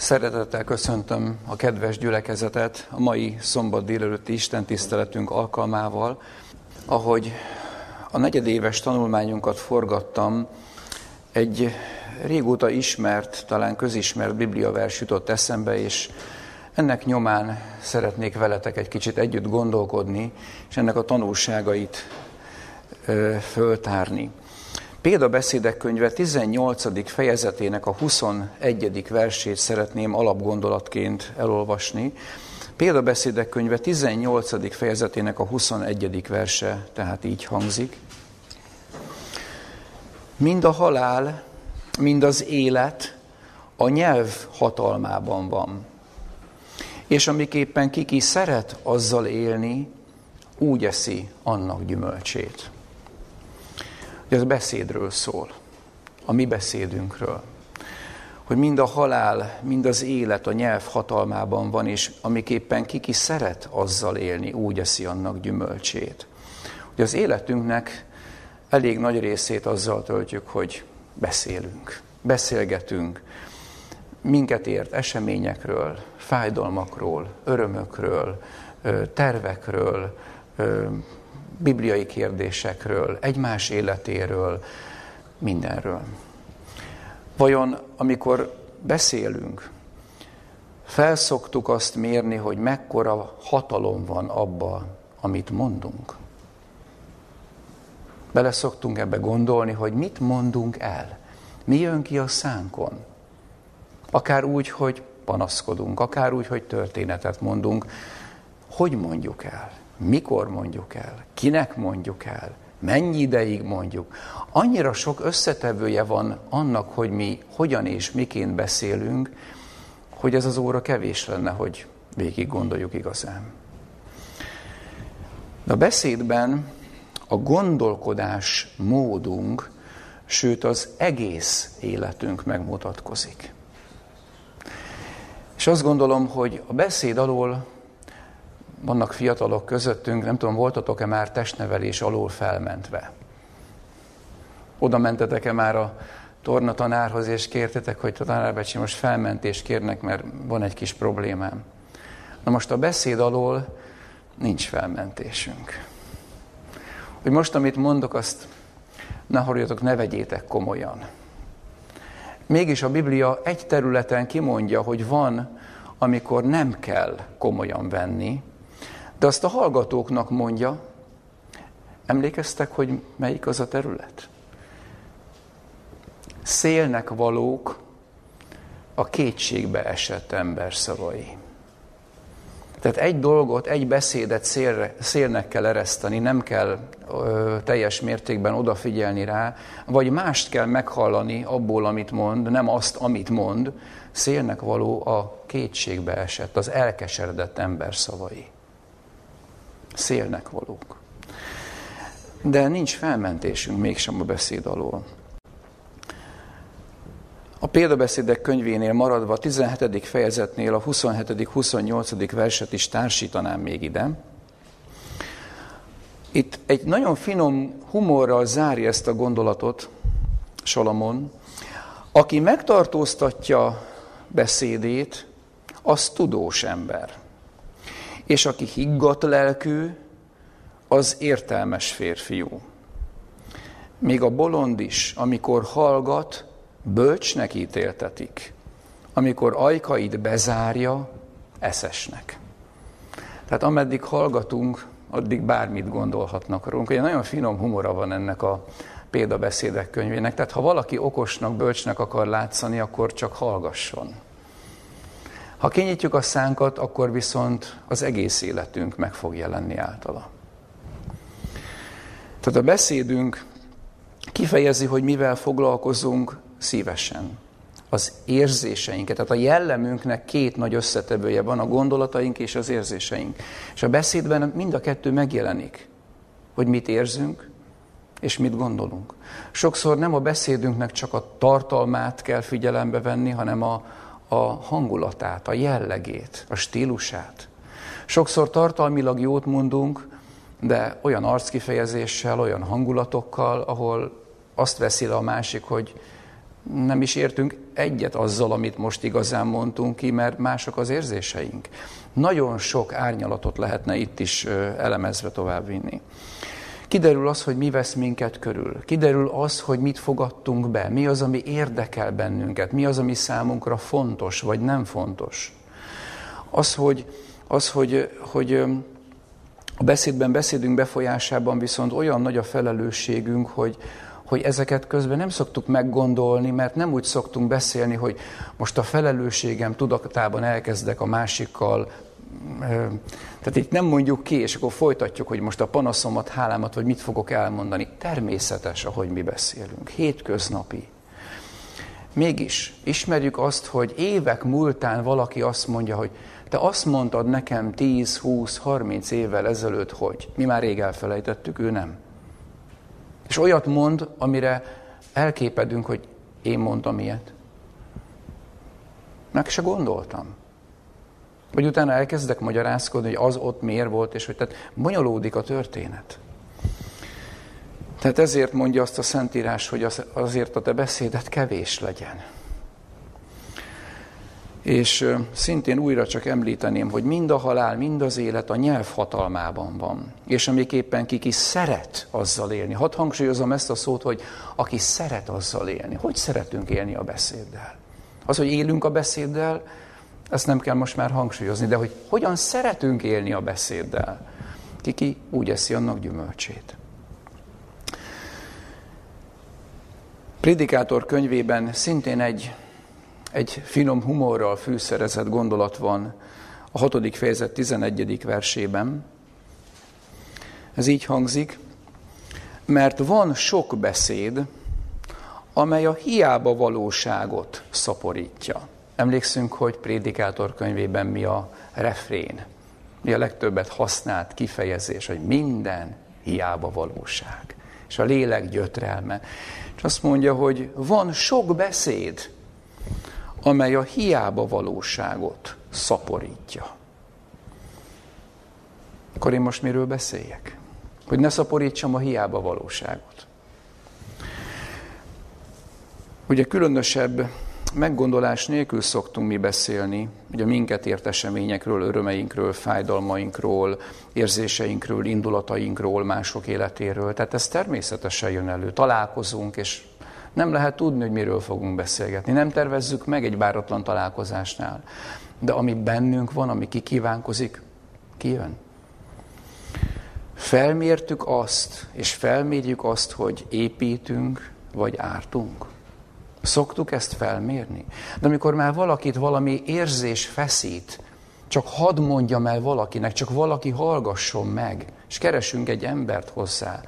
Szeretettel köszöntöm a kedves gyülekezetet a mai szombat délelőtti Isten tiszteletünk alkalmával. Ahogy a negyedéves tanulmányunkat forgattam, egy régóta ismert, talán közismert bibliavers jutott eszembe, és ennek nyomán szeretnék veletek egy kicsit együtt gondolkodni, és ennek a tanulságait föltárni. Példabeszédek könyve 18. fejezetének a 21. versét szeretném alapgondolatként elolvasni. Példabeszédek könyve 18. fejezetének a 21. verse, tehát így hangzik. Mind a halál, mind az élet a nyelv hatalmában van. És amiképpen kiki szeret azzal élni, úgy eszi annak gyümölcsét. Ez beszédről szól, a mi beszédünkről. Hogy mind a halál, mind az élet a nyelv hatalmában van, és amiképpen kiki szeret azzal élni, úgy eszi annak gyümölcsét. Hogy az életünknek elég nagy részét azzal töltjük, hogy beszélünk, beszélgetünk, minket ért eseményekről, fájdalmakról, örömökről, tervekről, bibliai kérdésekről, egymás életéről, mindenről. Vajon amikor beszélünk, felszoktuk azt mérni, hogy mekkora hatalom van abba, amit mondunk? Bele szoktunk ebbe gondolni, hogy mit mondunk el? Mi jön ki a szánkon? Akár úgy, hogy panaszkodunk, akár úgy, hogy történetet mondunk. Hogy mondjuk el? Mikor mondjuk el, kinek mondjuk el, mennyi ideig mondjuk. Annyira sok összetevője van annak, hogy mi hogyan és miként beszélünk, hogy ez az óra kevés lenne, hogy végig gondoljuk igazán. A beszédben a gondolkodás módunk, sőt az egész életünk megmutatkozik. És azt gondolom, hogy a beszéd alól vannak fiatalok közöttünk, nem tudom, voltatok-e már testnevelés alól felmentve? Oda mentetek-e már a torna tanárhoz, és kértetek, hogy tanárbecsi most felmentést kérnek, mert van egy kis problémám. Na most a beszéd alól nincs felmentésünk. Hogy most, amit mondok, azt ne harjatok, ne vegyétek komolyan. Mégis a Biblia egy területen kimondja, hogy van, amikor nem kell komolyan venni, de azt a hallgatóknak mondja, emlékeztek, hogy melyik az a terület? Szélnek valók a kétségbe esett ember szavai. Tehát egy dolgot, egy beszédet szélre, szélnek kell ereszteni, nem kell ö, teljes mértékben odafigyelni rá, vagy mást kell meghallani abból, amit mond, nem azt, amit mond. Szélnek való a kétségbe esett, az elkeseredett ember szavai szélnek valók. De nincs felmentésünk mégsem a beszéd alól. A példabeszédek könyvénél maradva a 17. fejezetnél a 27.-28. verset is társítanám még ide. Itt egy nagyon finom humorral zárja ezt a gondolatot Salamon. Aki megtartóztatja beszédét, az tudós ember és aki higgadt lelkű, az értelmes férfiú. Még a bolond is, amikor hallgat, bölcsnek ítéltetik. Amikor ajkait bezárja, eszesnek. Tehát ameddig hallgatunk, addig bármit gondolhatnak rólunk. Ugye nagyon finom humora van ennek a példabeszédek könyvének. Tehát ha valaki okosnak, bölcsnek akar látszani, akkor csak hallgasson. Ha kinyitjuk a szánkat, akkor viszont az egész életünk meg fog jelenni általa. Tehát a beszédünk kifejezi, hogy mivel foglalkozunk szívesen. Az érzéseinket, tehát a jellemünknek két nagy összetevője van, a gondolataink és az érzéseink. És a beszédben mind a kettő megjelenik, hogy mit érzünk, és mit gondolunk. Sokszor nem a beszédünknek csak a tartalmát kell figyelembe venni, hanem a, a hangulatát, a jellegét, a stílusát. Sokszor tartalmilag jót mondunk, de olyan arckifejezéssel, olyan hangulatokkal, ahol azt veszi le a másik, hogy nem is értünk egyet azzal, amit most igazán mondtunk ki, mert mások az érzéseink. Nagyon sok árnyalatot lehetne itt is elemezve továbbvinni. Kiderül az, hogy mi vesz minket körül. Kiderül az, hogy mit fogadtunk be, mi az, ami érdekel bennünket, mi az, ami számunkra fontos, vagy nem fontos. Az, hogy, az, hogy, hogy a beszédben, beszédünk befolyásában viszont olyan nagy a felelősségünk, hogy, hogy ezeket közben nem szoktuk meggondolni, mert nem úgy szoktunk beszélni, hogy most a felelősségem tudatában elkezdek a másikkal, tehát itt nem mondjuk ki, és akkor folytatjuk, hogy most a panaszomat, hálámat, vagy mit fogok elmondani. Természetes, ahogy mi beszélünk. Hétköznapi. Mégis ismerjük azt, hogy évek múltán valaki azt mondja, hogy te azt mondtad nekem 10, 20, 30 évvel ezelőtt, hogy mi már rég elfelejtettük, ő nem. És olyat mond, amire elképedünk, hogy én mondtam ilyet. Meg se gondoltam. Vagy utána elkezdek magyarázkodni, hogy az ott miért volt, és hogy tehát bonyolódik a történet. Tehát ezért mondja azt a Szentírás, hogy azért a te beszédet kevés legyen. És szintén újra csak említeném, hogy mind a halál, mind az élet a nyelv hatalmában van. És amiképpen ki, ki szeret azzal élni. Hadd hangsúlyozom ezt a szót, hogy aki szeret azzal élni. Hogy szeretünk élni a beszéddel? Az, hogy élünk a beszéddel, ezt nem kell most már hangsúlyozni, de hogy hogyan szeretünk élni a beszéddel. Kiki úgy eszi annak gyümölcsét. Prédikátor könyvében szintén egy egy finom humorral fűszerezett gondolat van a hatodik fejezet 11. versében. Ez így hangzik, mert van sok beszéd, amely a hiába valóságot szaporítja. Emlékszünk, hogy prédikátor könyvében mi a refrén, mi a legtöbbet használt kifejezés, hogy minden hiába valóság. És a lélek gyötrelme. És azt mondja, hogy van sok beszéd, amely a hiába valóságot szaporítja. Akkor én most miről beszéljek? Hogy ne szaporítsam a hiába valóságot. Ugye különösebb meggondolás nélkül szoktunk mi beszélni, ugye minket ért eseményekről, örömeinkről, fájdalmainkról, érzéseinkről, indulatainkról, mások életéről. Tehát ez természetesen jön elő. Találkozunk, és nem lehet tudni, hogy miről fogunk beszélgetni. Nem tervezzük meg egy váratlan találkozásnál. De ami bennünk van, ami kikívánkozik, kijön. Felmértük azt, és felmérjük azt, hogy építünk, vagy ártunk. Szoktuk ezt felmérni. De amikor már valakit valami érzés feszít, csak hadd mondjam el valakinek, csak valaki hallgasson meg, és keresünk egy embert hozzá,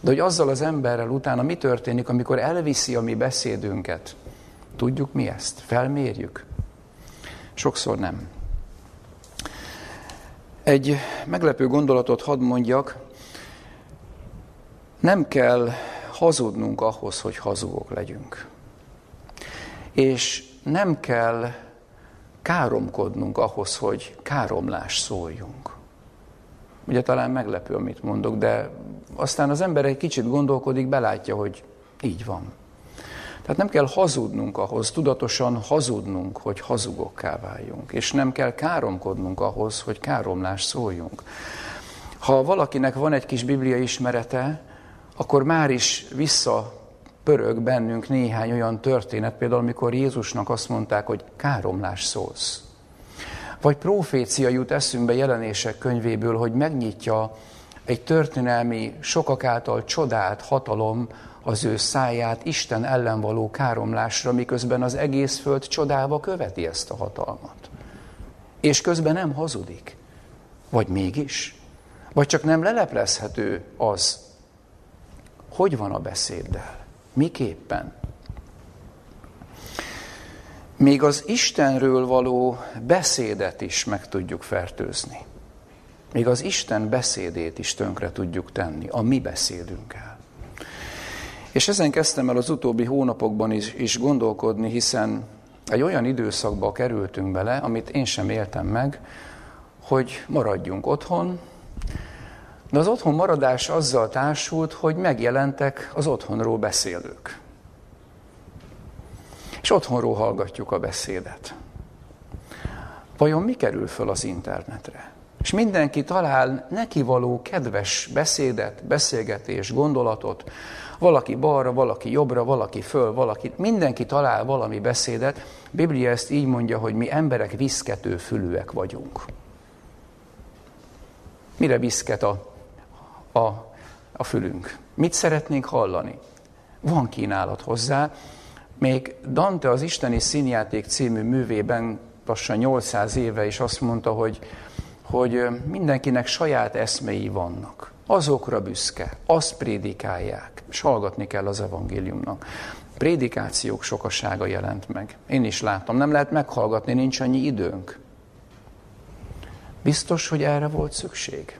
de hogy azzal az emberrel utána mi történik, amikor elviszi a mi beszédünket? Tudjuk mi ezt? Felmérjük? Sokszor nem. Egy meglepő gondolatot hadd mondjak, nem kell hazudnunk ahhoz, hogy hazugok legyünk. És nem kell káromkodnunk ahhoz, hogy káromlás szóljunk. Ugye talán meglepő, amit mondok, de aztán az ember egy kicsit gondolkodik, belátja, hogy így van. Tehát nem kell hazudnunk ahhoz, tudatosan hazudnunk, hogy hazugokká váljunk, és nem kell káromkodnunk ahhoz, hogy káromlás szóljunk. Ha valakinek van egy kis biblia ismerete, akkor már is vissza pörög bennünk néhány olyan történet, például amikor Jézusnak azt mondták, hogy káromlás szólsz. Vagy profécia jut eszünkbe jelenések könyvéből, hogy megnyitja egy történelmi, sokak által csodált hatalom az ő száját Isten ellen való káromlásra, miközben az egész föld csodálva követi ezt a hatalmat. És közben nem hazudik. Vagy mégis? Vagy csak nem leleplezhető az, hogy van a beszéddel? Miképpen? Még az Istenről való beszédet is meg tudjuk fertőzni. Még az Isten beszédét is tönkre tudjuk tenni, a mi beszédünkkel. És ezen kezdtem el az utóbbi hónapokban is, is gondolkodni, hiszen egy olyan időszakba kerültünk bele, amit én sem éltem meg, hogy maradjunk otthon, de az otthon maradás azzal társult, hogy megjelentek az otthonról beszélők. És otthonról hallgatjuk a beszédet. Vajon mi kerül föl az internetre? És mindenki talál neki való kedves beszédet, beszélgetés, gondolatot, valaki balra, valaki jobbra, valaki föl, valaki, mindenki talál valami beszédet. Biblia ezt így mondja, hogy mi emberek viszkető fülűek vagyunk. Mire viszket a, a, a fülünk? Mit szeretnénk hallani? Van kínálat hozzá. Még Dante az Isteni Színjáték című művében lassan 800 éve is azt mondta, hogy, hogy mindenkinek saját eszmei vannak. Azokra büszke, azt prédikálják, és hallgatni kell az evangéliumnak. Prédikációk sokasága jelent meg. Én is láttam, nem lehet meghallgatni, nincs annyi időnk. Biztos, hogy erre volt szükség.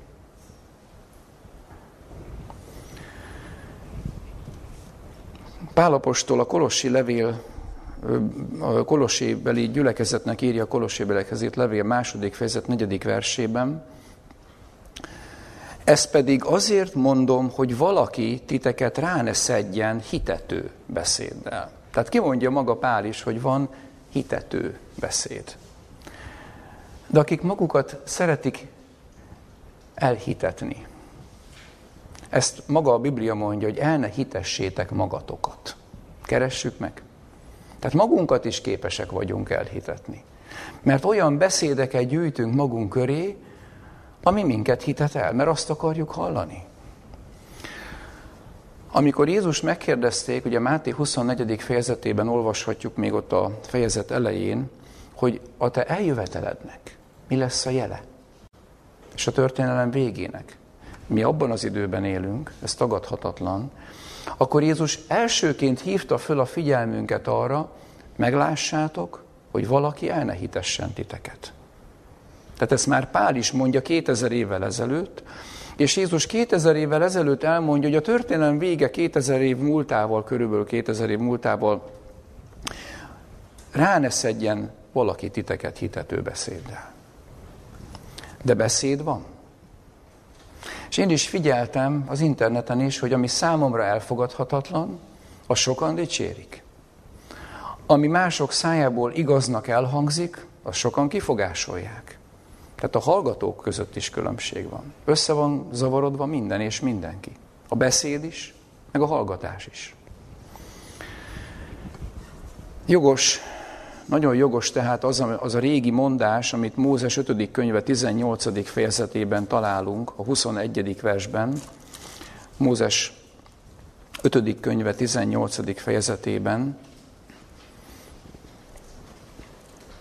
Pálapostól a Kolossi levél, a Kolossi beli gyülekezetnek írja a Kolossi belekezét levél második fejezet negyedik versében, ezt pedig azért mondom, hogy valaki titeket rá ne szedjen hitető beszéddel. Tehát kimondja maga Pál is, hogy van hitető beszéd. De akik magukat szeretik elhitetni, ezt maga a Biblia mondja, hogy el ne hitessétek magatokat. Keressük meg. Tehát magunkat is képesek vagyunk elhitetni. Mert olyan beszédeket gyűjtünk magunk köré, ami minket hitet el, mert azt akarjuk hallani. Amikor Jézus megkérdezték, ugye Máté 24. fejezetében olvashatjuk még ott a fejezet elején, hogy a te eljövetelednek mi lesz a jele? És a történelem végének. Mi abban az időben élünk, ez tagadhatatlan, akkor Jézus elsőként hívta föl a figyelmünket arra, meglássátok, hogy valaki el ne hitessen titeket. Tehát ezt már Pál is mondja 2000 évvel ezelőtt, és Jézus 2000 évvel ezelőtt elmondja, hogy a történelem vége 2000 év múltával, körülbelül 2000 év múltával rá ne valaki titeket hitető beszéddel. De beszéd van. És én is figyeltem az interneten is, hogy ami számomra elfogadhatatlan, az sokan dicsérik. Ami mások szájából igaznak elhangzik, az sokan kifogásolják. Tehát a hallgatók között is különbség van. Össze van zavarodva minden és mindenki. A beszéd is, meg a hallgatás is. Jogos, nagyon jogos tehát az a, az a régi mondás, amit Mózes 5. könyve 18. fejezetében találunk, a 21. versben. Mózes 5. könyve 18. fejezetében,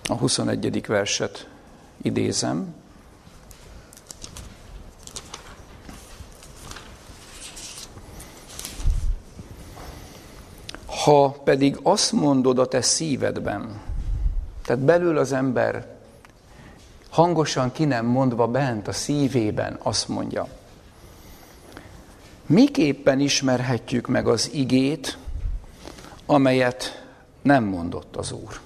a 21. verset idézem. Ha pedig azt mondod a te szívedben, tehát belül az ember hangosan ki nem mondva bent a szívében azt mondja, miképpen ismerhetjük meg az igét, amelyet nem mondott az Úr?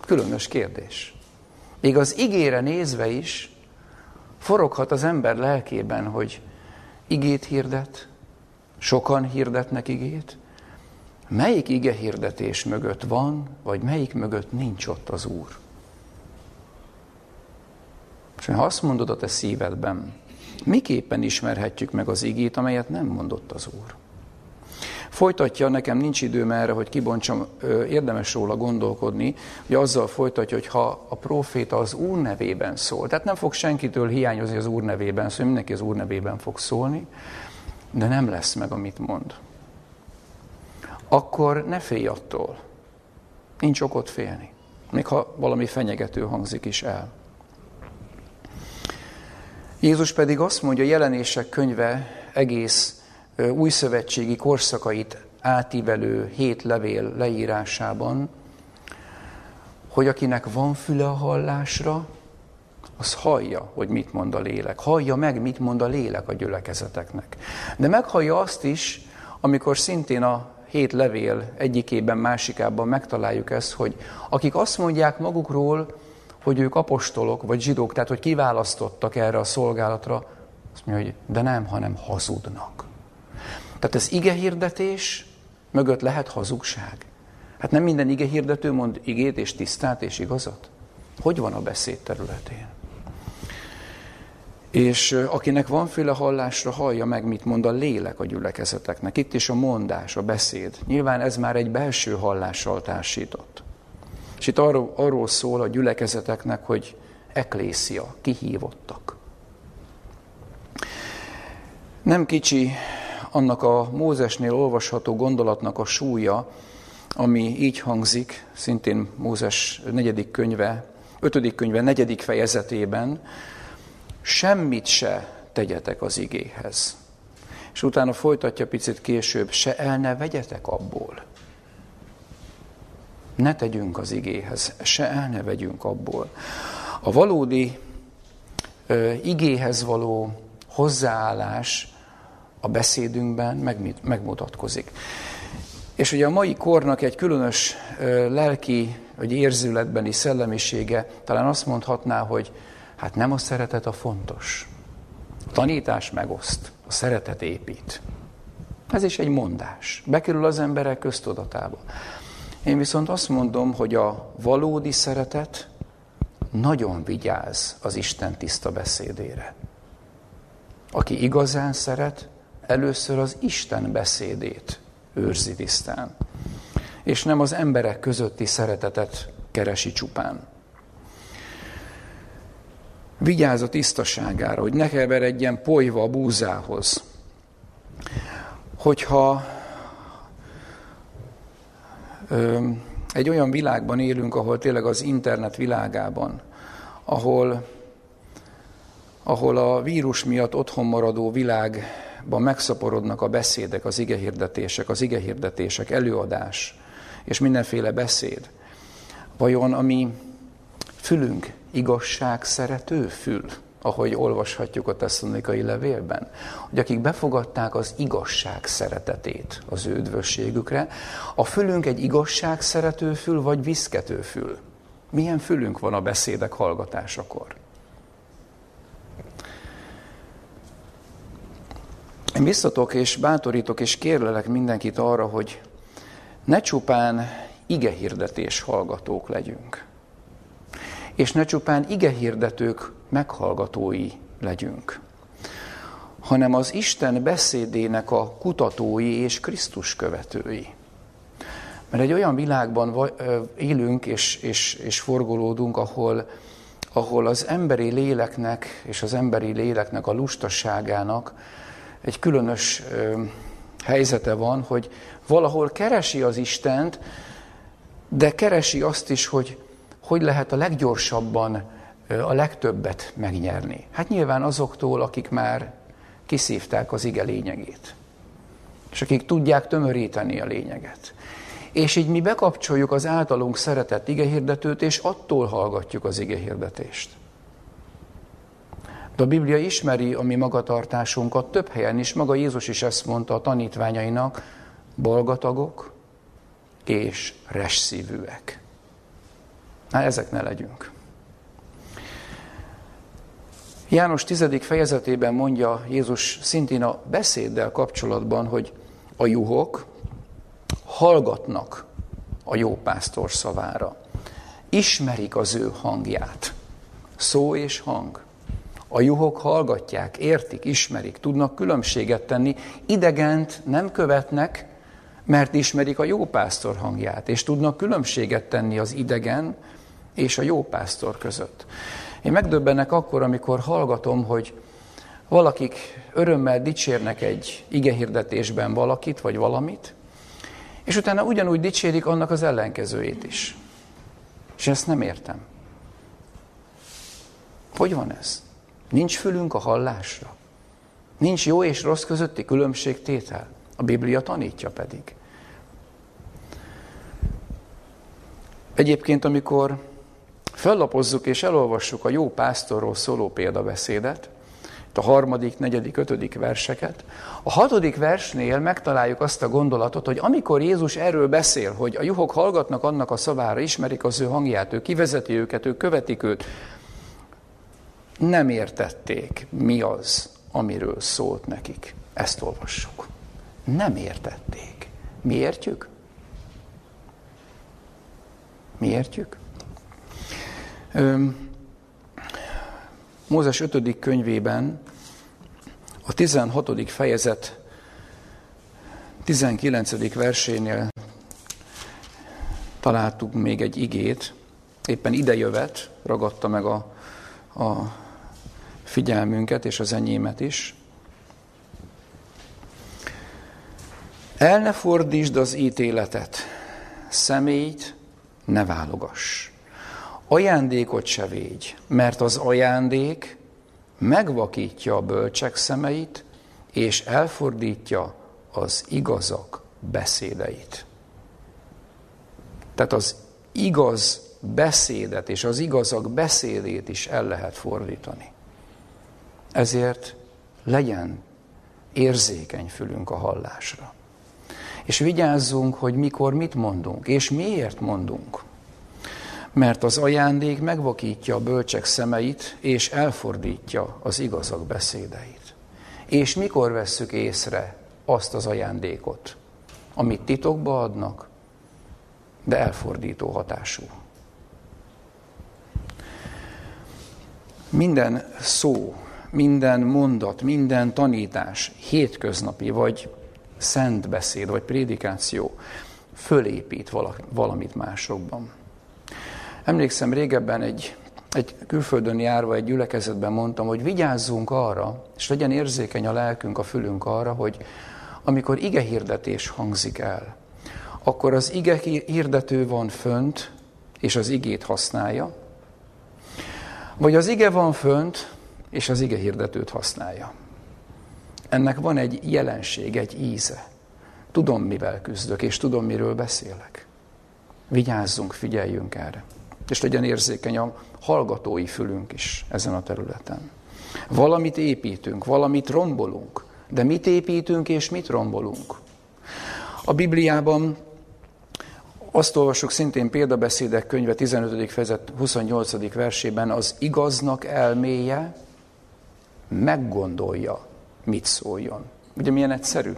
Különös kérdés. Még az igére nézve is foroghat az ember lelkében, hogy igét hirdet, sokan hirdetnek igét, melyik ige hirdetés mögött van, vagy melyik mögött nincs ott az Úr. És ha azt mondod a te szívedben, miképpen ismerhetjük meg az igét, amelyet nem mondott az Úr? Folytatja, nekem nincs időm erre, hogy kibontsam, érdemes róla gondolkodni, hogy azzal folytatja, hogy ha a proféta az Úr nevében szól, tehát nem fog senkitől hiányozni az Úr nevében szól, mindenki az Úr nevében fog szólni, de nem lesz meg, amit mond. Akkor ne félj attól. Nincs okot félni. Még ha valami fenyegető hangzik is el. Jézus pedig azt mondja, jelenések könyve egész új szövetségi korszakait átívelő hét levél leírásában, hogy akinek van füle a hallásra, az hallja, hogy mit mond a lélek. Hallja meg, mit mond a lélek a gyülekezeteknek. De meghallja azt is, amikor szintén a hét levél egyikében, másikában megtaláljuk ezt, hogy akik azt mondják magukról, hogy ők apostolok, vagy zsidók, tehát hogy kiválasztottak erre a szolgálatra, azt mondja, hogy de nem, hanem hazudnak. Tehát az ige hirdetés mögött lehet hazugság. Hát nem minden ige hirdető mond igét és tisztát és igazat? Hogy van a beszéd területén? És akinek van féle hallásra, hallja meg, mit mond a lélek a gyülekezeteknek. Itt is a mondás, a beszéd. Nyilván ez már egy belső hallással társított. És itt arról, arról szól a gyülekezeteknek, hogy eklészia, kihívottak. Nem kicsi annak a Mózesnél olvasható gondolatnak a súlya, ami így hangzik, szintén Mózes negyedik könyve, ötödik könyve negyedik fejezetében, semmit se tegyetek az igéhez. És utána folytatja picit később, se el ne vegyetek abból. Ne tegyünk az igéhez, se el ne vegyünk abból. A valódi ö, igéhez való hozzáállás a beszédünkben megmutatkozik. És ugye a mai kornak egy különös ö, lelki, vagy érzületbeni szellemisége talán azt mondhatná, hogy hát nem a szeretet a fontos. A tanítás megoszt, a szeretet épít. Ez is egy mondás. Bekerül az emberek köztudatába. Én viszont azt mondom, hogy a valódi szeretet nagyon vigyáz az Isten tiszta beszédére. Aki igazán szeret, először az Isten beszédét őrzi tisztán. És nem az emberek közötti szeretetet keresi csupán. Vigyázz a tisztaságára, hogy ne keveredjen polyva a búzához. Hogyha ö, egy olyan világban élünk, ahol tényleg az internet világában, ahol, ahol a vírus miatt otthon maradó világban megszaporodnak a beszédek, az igehirdetések, az igehirdetések, előadás és mindenféle beszéd. Vajon a mi fülünk igazság szerető fül, ahogy olvashatjuk a tesszalonikai levélben, hogy akik befogadták az igazság szeretetét az ő üdvösségükre, a fülünk egy igazság szerető fül, vagy viszkető fül? Milyen fülünk van a beszédek hallgatásakor? Én biztatok és bátorítok és kérlelek mindenkit arra, hogy ne csupán igehirdetés hallgatók legyünk, és ne csupán igehirdetők meghallgatói legyünk, hanem az Isten beszédének a kutatói és Krisztus követői. Mert egy olyan világban élünk és, és, és forgolódunk, ahol, ahol az emberi léleknek és az emberi léleknek a lustaságának egy különös helyzete van, hogy valahol keresi az Istent, de keresi azt is, hogy hogy lehet a leggyorsabban a legtöbbet megnyerni. Hát nyilván azoktól, akik már kiszívták az ige lényegét, és akik tudják tömöríteni a lényeget. És így mi bekapcsoljuk az általunk szeretett igehirdetőt, és attól hallgatjuk az igehirdetést. De a Biblia ismeri a mi magatartásunkat több helyen is, maga Jézus is ezt mondta a tanítványainak, bolgatagok és resszívűek. Na, ezek ne legyünk. János 10. fejezetében mondja Jézus szintén a beszéddel kapcsolatban, hogy a juhok hallgatnak a jó pásztor szavára. Ismerik az ő hangját. Szó és hang. A juhok hallgatják, értik, ismerik, tudnak különbséget tenni, idegent nem követnek, mert ismerik a jó pásztor hangját, és tudnak különbséget tenni az idegen és a jó pásztor között. Én megdöbbennek akkor, amikor hallgatom, hogy valakik örömmel dicsérnek egy igehirdetésben valakit vagy valamit, és utána ugyanúgy dicsérik annak az ellenkezőjét is. És ezt nem értem. Hogy van ez? Nincs fülünk a hallásra. Nincs jó és rossz közötti különbségtétel. A Biblia tanítja pedig. Egyébként, amikor fellapozzuk és elolvassuk a jó pásztorról szóló példabeszédet, a harmadik, negyedik, ötödik verseket. A hatodik versnél megtaláljuk azt a gondolatot, hogy amikor Jézus erről beszél, hogy a juhok hallgatnak annak a szavára, ismerik az ő hangját, ő kivezeti őket, ők követik őt, nem értették, mi az, amiről szólt nekik. Ezt olvassuk. Nem értették. Mi értjük? Mi értjük? Mózes 5. könyvében a 16. fejezet 19. versénél találtuk még egy igét, éppen idejövet, ragadta meg a, a figyelmünket és az enyémet is. El ne fordítsd az ítéletet, személyt ne válogass. Ajándékot se végy, mert az ajándék megvakítja a bölcsek szemeit, és elfordítja az igazak beszédeit. Tehát az igaz beszédet és az igazak beszédét is el lehet fordítani. Ezért legyen érzékeny fülünk a hallásra. És vigyázzunk, hogy mikor mit mondunk, és miért mondunk. Mert az ajándék megvakítja a bölcsek szemeit, és elfordítja az igazak beszédeit. És mikor vesszük észre azt az ajándékot, amit titokba adnak, de elfordító hatású. Minden szó, minden mondat, minden tanítás, hétköznapi, vagy szent beszéd, vagy prédikáció fölépít valamit másokban. Emlékszem, régebben egy, egy külföldön járva egy gyülekezetben mondtam, hogy vigyázzunk arra, és legyen érzékeny a lelkünk, a fülünk arra, hogy amikor ige hirdetés hangzik el, akkor az ige hirdető van fönt, és az igét használja, vagy az ige van fönt, és az ige hirdetőt használja. Ennek van egy jelenség, egy íze. Tudom, mivel küzdök, és tudom, miről beszélek. Vigyázzunk, figyeljünk erre. És legyen érzékeny a hallgatói fülünk is ezen a területen. Valamit építünk, valamit rombolunk, de mit építünk és mit rombolunk? A Bibliában azt olvasjuk szintén példabeszédek könyve 15. fejezet 28. versében, az igaznak elméje meggondolja, mit szóljon. Ugye milyen egyszerű?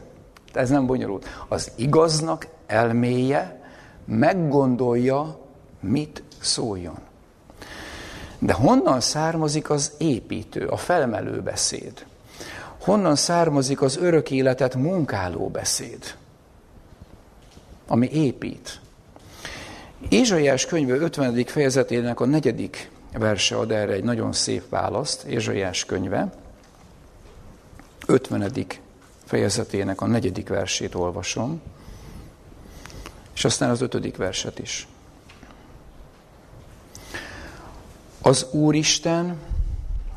Ez nem bonyolult. Az igaznak elméje meggondolja, mit szóljon. De honnan származik az építő, a felmelő beszéd? Honnan származik az örök életet munkáló beszéd, ami épít? Ézsaiás könyve 50. fejezetének a negyedik verse ad erre egy nagyon szép választ, Ézsaiás könyve, 50. fejezetének a negyedik versét olvasom, és aztán az ötödik verset is. Az Úristen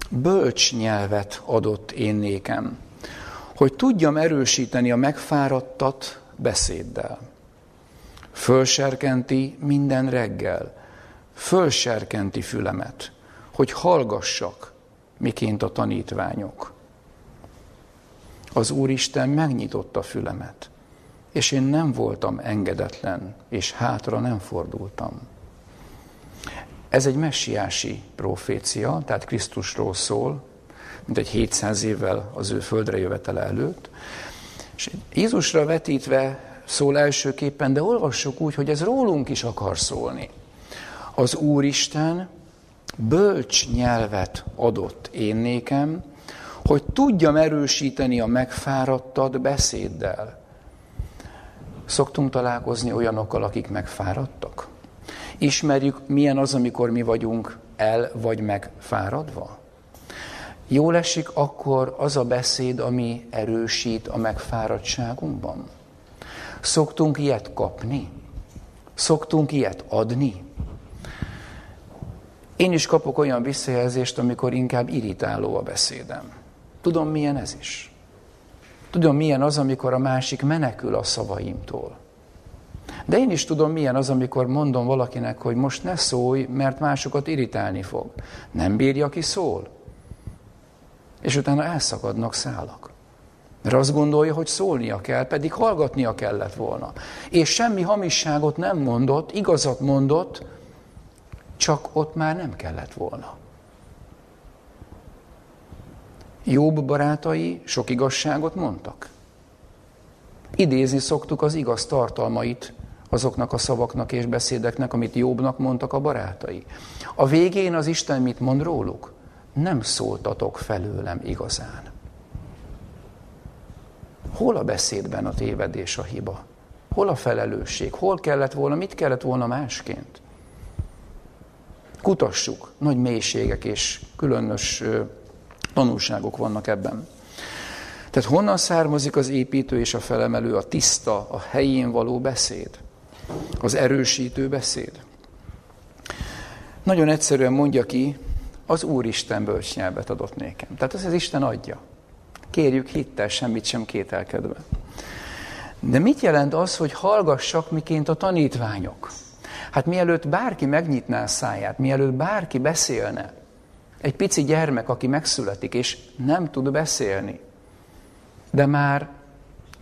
bölcs nyelvet adott én nékem, hogy tudjam erősíteni a megfáradtat beszéddel. Fölserkenti minden reggel, fölserkenti fülemet, hogy hallgassak, miként a tanítványok. Az Úristen megnyitotta fülemet, és én nem voltam engedetlen, és hátra nem fordultam. Ez egy messiási profécia, tehát Krisztusról szól, mint egy 700 évvel az ő földre jövetele előtt. És Jézusra vetítve szól elsőképpen, de olvassuk úgy, hogy ez rólunk is akar szólni. Az Úristen bölcs nyelvet adott én nékem, hogy tudjam erősíteni a megfáradtad beszéddel. Szoktunk találkozni olyanokkal, akik megfáradtak? Ismerjük, milyen az, amikor mi vagyunk el vagy megfáradva? Jól esik akkor az a beszéd, ami erősít a megfáradtságunkban? Szoktunk ilyet kapni? Szoktunk ilyet adni? Én is kapok olyan visszajelzést, amikor inkább irritáló a beszédem. Tudom, milyen ez is. Tudom, milyen az, amikor a másik menekül a szavaimtól. De én is tudom, milyen az, amikor mondom valakinek, hogy most ne szólj, mert másokat irritálni fog. Nem bírja, ki szól. És utána elszakadnak szálak. Mert azt gondolja, hogy szólnia kell, pedig hallgatnia kellett volna. És semmi hamisságot nem mondott, igazat mondott, csak ott már nem kellett volna. Jobb barátai sok igazságot mondtak. Idézni szoktuk az igaz tartalmait azoknak a szavaknak és beszédeknek, amit Jobbnak mondtak a barátai. A végén az Isten mit mond róluk? Nem szóltatok felőlem igazán. Hol a beszédben a tévedés, a hiba? Hol a felelősség? Hol kellett volna, mit kellett volna másként? Kutassuk, nagy mélységek és különös tanulságok vannak ebben. Tehát honnan származik az építő és a felemelő, a tiszta, a helyén való beszéd? Az erősítő beszéd? Nagyon egyszerűen mondja ki, az Úristen bölcsnyelvet adott nékem. Tehát ez az Isten adja. Kérjük hittel, semmit sem kételkedve. De mit jelent az, hogy hallgassak miként a tanítványok? Hát mielőtt bárki megnyitná a száját, mielőtt bárki beszélne, egy pici gyermek, aki megszületik, és nem tud beszélni, de már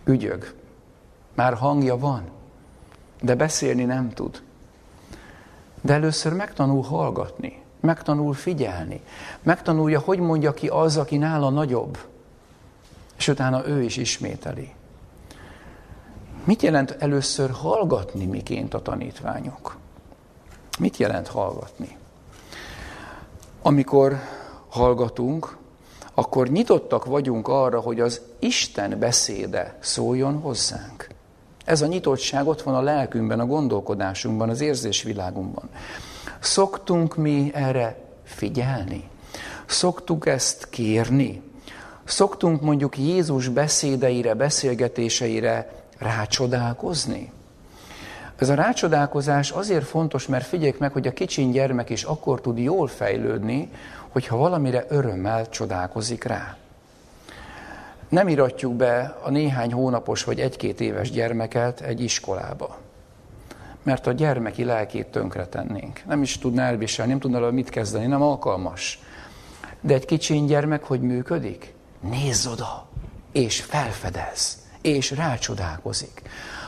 ügyög, már hangja van, de beszélni nem tud. De először megtanul hallgatni, megtanul figyelni, megtanulja, hogy mondja ki az, aki nála nagyobb, és utána ő is ismételi. Mit jelent először hallgatni miként a tanítványok? Mit jelent hallgatni? Amikor hallgatunk, akkor nyitottak vagyunk arra, hogy az Isten beszéde szóljon hozzánk. Ez a nyitottság ott van a lelkünkben, a gondolkodásunkban, az érzésvilágunkban. Szoktunk mi erre figyelni? Szoktuk ezt kérni? Szoktunk mondjuk Jézus beszédeire, beszélgetéseire rácsodálkozni? Ez a rácsodálkozás azért fontos, mert figyeljük meg, hogy a kicsin gyermek is akkor tud jól fejlődni, hogyha valamire örömmel csodálkozik rá. Nem iratjuk be a néhány hónapos vagy egy-két éves gyermeket egy iskolába. Mert a gyermeki lelkét tönkretennénk. Nem is tudná elviselni, nem tudna mit kezdeni, nem alkalmas. De egy kicsin gyermek hogy működik? Nézz oda, és felfedez, és rácsodálkozik.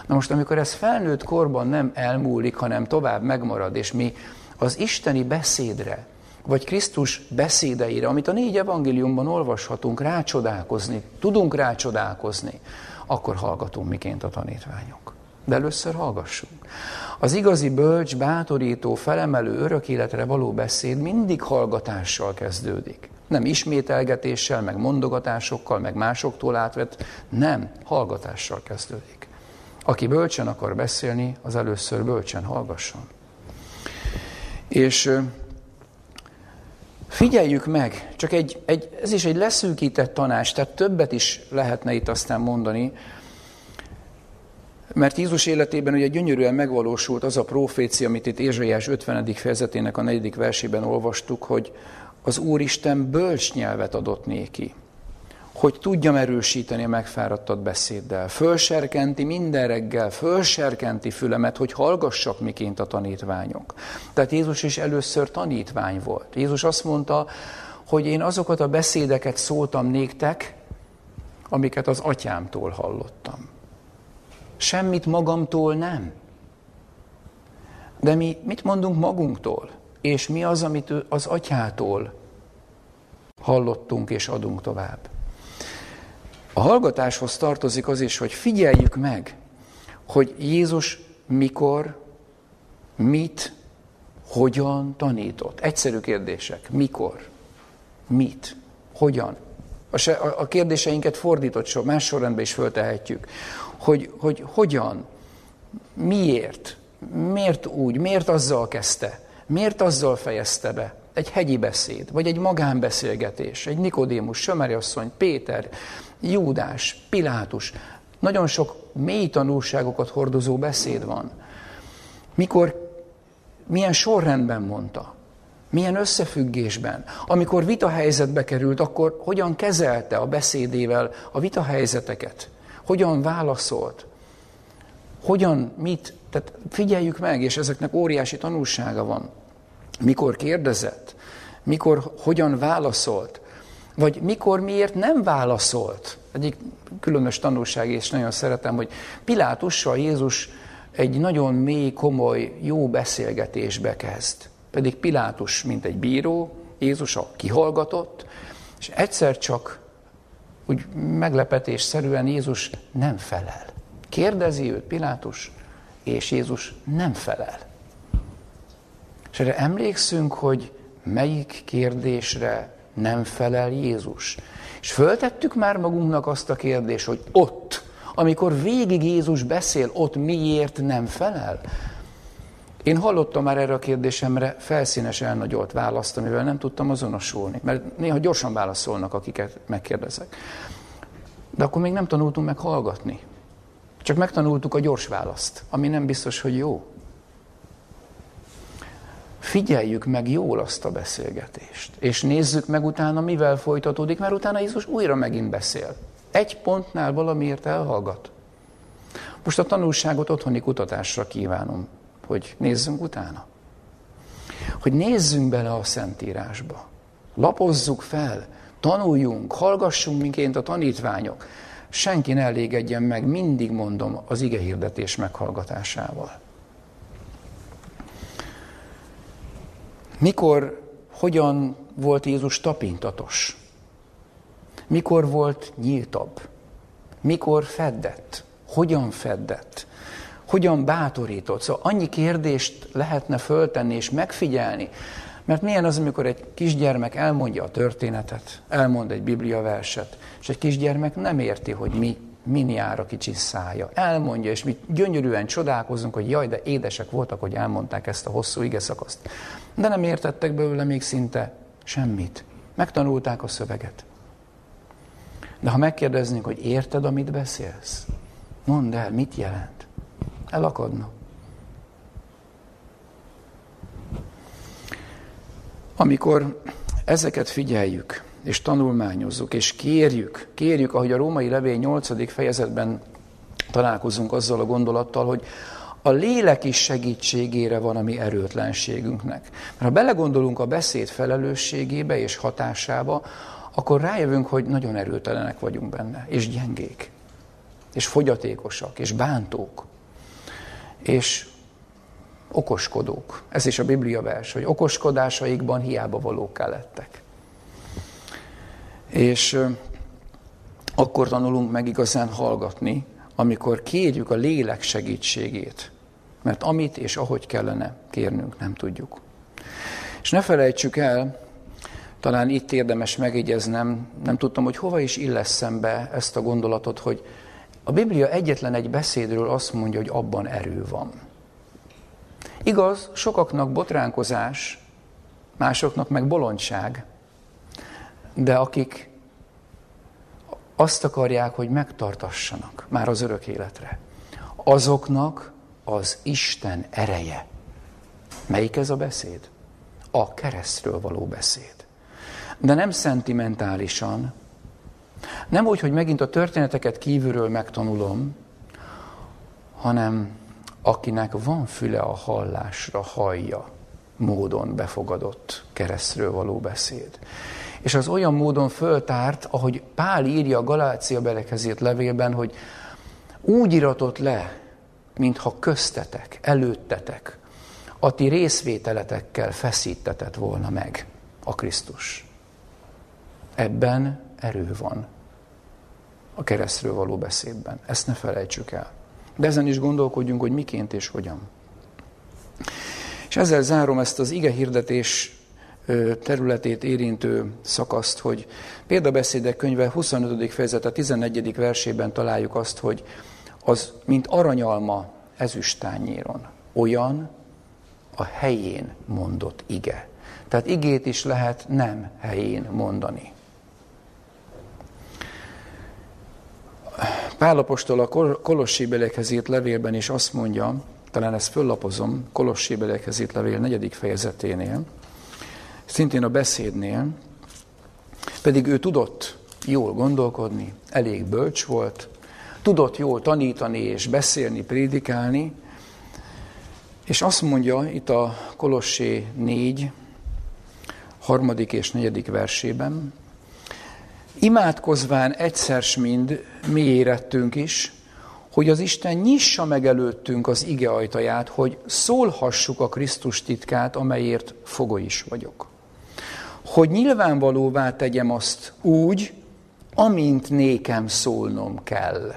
Na most, amikor ez felnőtt korban nem elmúlik, hanem tovább megmarad, és mi az isteni beszédre, vagy Krisztus beszédeire, amit a négy evangéliumban olvashatunk, rácsodálkozni, tudunk rácsodálkozni, akkor hallgatunk miként a tanítványok. De először hallgassunk. Az igazi bölcs, bátorító, felemelő, örök életre való beszéd mindig hallgatással kezdődik. Nem ismételgetéssel, meg mondogatásokkal, meg másoktól átvett, nem, hallgatással kezdődik. Aki bölcsen akar beszélni, az először bölcsen hallgasson. És Figyeljük meg, csak egy, egy, ez is egy leszűkített tanács, tehát többet is lehetne itt aztán mondani, mert Jézus életében ugye gyönyörűen megvalósult az a profécia, amit itt Ézsaiás 50. fejezetének a negyedik versében olvastuk, hogy az Úristen bölcs nyelvet adott néki hogy tudjam erősíteni a megfáradtat beszéddel. Fölserkenti minden reggel, fölserkenti fülemet, hogy hallgassak miként a tanítványok. Tehát Jézus is először tanítvány volt. Jézus azt mondta, hogy én azokat a beszédeket szóltam néktek, amiket az atyámtól hallottam. Semmit magamtól nem. De mi mit mondunk magunktól? És mi az, amit az atyától hallottunk és adunk tovább? A hallgatáshoz tartozik az is, hogy figyeljük meg, hogy Jézus mikor, mit, hogyan tanított. Egyszerű kérdések. Mikor? Mit? Hogyan? A, kérdéseinket fordított sor, más sorrendben is föltehetjük. Hogy, hogy hogyan? Miért? Miért úgy? Miért azzal kezdte? Miért azzal fejezte be? Egy hegyi beszéd, vagy egy magánbeszélgetés, egy Nikodémus, Sömeri asszony, Péter, Júdás, Pilátus, nagyon sok mély tanulságokat hordozó beszéd van. Mikor, milyen sorrendben mondta, milyen összefüggésben. Amikor vitahelyzetbe került, akkor hogyan kezelte a beszédével a vitahelyzeteket? Hogyan válaszolt? Hogyan, mit? Tehát figyeljük meg, és ezeknek óriási tanulsága van. Mikor kérdezett, mikor hogyan válaszolt, vagy mikor, miért nem válaszolt. Egyik különös tanulság, és nagyon szeretem, hogy Pilátussal Jézus egy nagyon mély, komoly, jó beszélgetésbe kezd. Pedig Pilátus, mint egy bíró, Jézus a kihallgatott, és egyszer csak úgy meglepetésszerűen Jézus nem felel. Kérdezi őt Pilátus, és Jézus nem felel. És erre emlékszünk, hogy melyik kérdésre nem felel Jézus. És föltettük már magunknak azt a kérdést, hogy ott, amikor végig Jézus beszél, ott miért nem felel? Én hallottam már erre a kérdésemre felszínes elnagyolt választ, amivel nem tudtam azonosulni, mert néha gyorsan válaszolnak, akiket megkérdezek. De akkor még nem tanultunk meg hallgatni. Csak megtanultuk a gyors választ, ami nem biztos, hogy jó. Figyeljük meg jól azt a beszélgetést, és nézzük meg utána, mivel folytatódik, mert utána Jézus újra megint beszél. Egy pontnál valamiért elhallgat. Most a tanulságot otthoni kutatásra kívánom, hogy nézzünk utána. Hogy nézzünk bele a Szentírásba. Lapozzuk fel, tanuljunk, hallgassunk minként a tanítványok. Senki ne elégedjen meg, mindig mondom, az ige hirdetés meghallgatásával. Mikor, hogyan volt Jézus tapintatos? Mikor volt nyíltabb? Mikor feddett? Hogyan feddett? Hogyan bátorított? Szóval annyi kérdést lehetne föltenni és megfigyelni, mert milyen az, amikor egy kisgyermek elmondja a történetet, elmond egy bibliaverset, és egy kisgyermek nem érti, hogy mi, min jár a kicsi szája. Elmondja, és mi gyönyörűen csodálkozunk, hogy jaj, de édesek voltak, hogy elmondták ezt a hosszú ige szakaszt. De nem értettek belőle még szinte semmit. Megtanulták a szöveget. De ha megkérdeznénk, hogy érted, amit beszélsz, mondd el, mit jelent? Elakadna. Amikor ezeket figyeljük, és tanulmányozzuk, és kérjük, kérjük, ahogy a római levél 8. fejezetben találkozunk azzal a gondolattal, hogy a lélek is segítségére van a mi erőtlenségünknek. Mert ha belegondolunk a beszéd felelősségébe és hatásába, akkor rájövünk, hogy nagyon erőtelenek vagyunk benne, és gyengék, és fogyatékosak, és bántók, és okoskodók. Ez is a Biblia vers, hogy okoskodásaikban hiába valók lettek. És akkor tanulunk meg igazán hallgatni, amikor kérjük a lélek segítségét, mert amit és ahogy kellene kérnünk, nem tudjuk. És ne felejtsük el, talán itt érdemes megjegyeznem, nem tudtam, hogy hova is illeszem be ezt a gondolatot, hogy a Biblia egyetlen egy beszédről azt mondja, hogy abban erő van. Igaz, sokaknak botránkozás, másoknak meg bolondság, de akik azt akarják, hogy megtartassanak már az örök életre, azoknak az Isten ereje. Melyik ez a beszéd? A keresztről való beszéd. De nem szentimentálisan, nem úgy, hogy megint a történeteket kívülről megtanulom, hanem akinek van füle a hallásra, hallja módon befogadott keresztről való beszéd. És az olyan módon föltárt, ahogy Pál írja a Galácia belekezét levélben, hogy úgy iratott le, mintha köztetek, előttetek, a ti részvételetekkel feszítetett volna meg a Krisztus. Ebben erő van a keresztről való beszédben. Ezt ne felejtsük el. De ezen is gondolkodjunk, hogy miként és hogyan. És ezzel zárom ezt az ige hirdetés területét érintő szakaszt, hogy példabeszédek könyve 25. fejezete 11. versében találjuk azt, hogy az, mint aranyalma ezüstányéron, olyan a helyén mondott ige. Tehát igét is lehet nem helyén mondani. Pálapostól a Kolossi belekhez írt levélben is azt mondja, talán ezt föllapozom, Kolossi belekhez írt levél negyedik fejezeténél, szintén a beszédnél, pedig ő tudott jól gondolkodni, elég bölcs volt, tudott jól tanítani és beszélni, prédikálni, és azt mondja itt a Kolossé 4, harmadik és negyedik versében, imádkozván egyszer mind mi érettünk is, hogy az Isten nyissa meg előttünk az ige ajtaját, hogy szólhassuk a Krisztus titkát, amelyért fogoly is vagyok. Hogy nyilvánvalóvá tegyem azt úgy, amint nékem szólnom kell.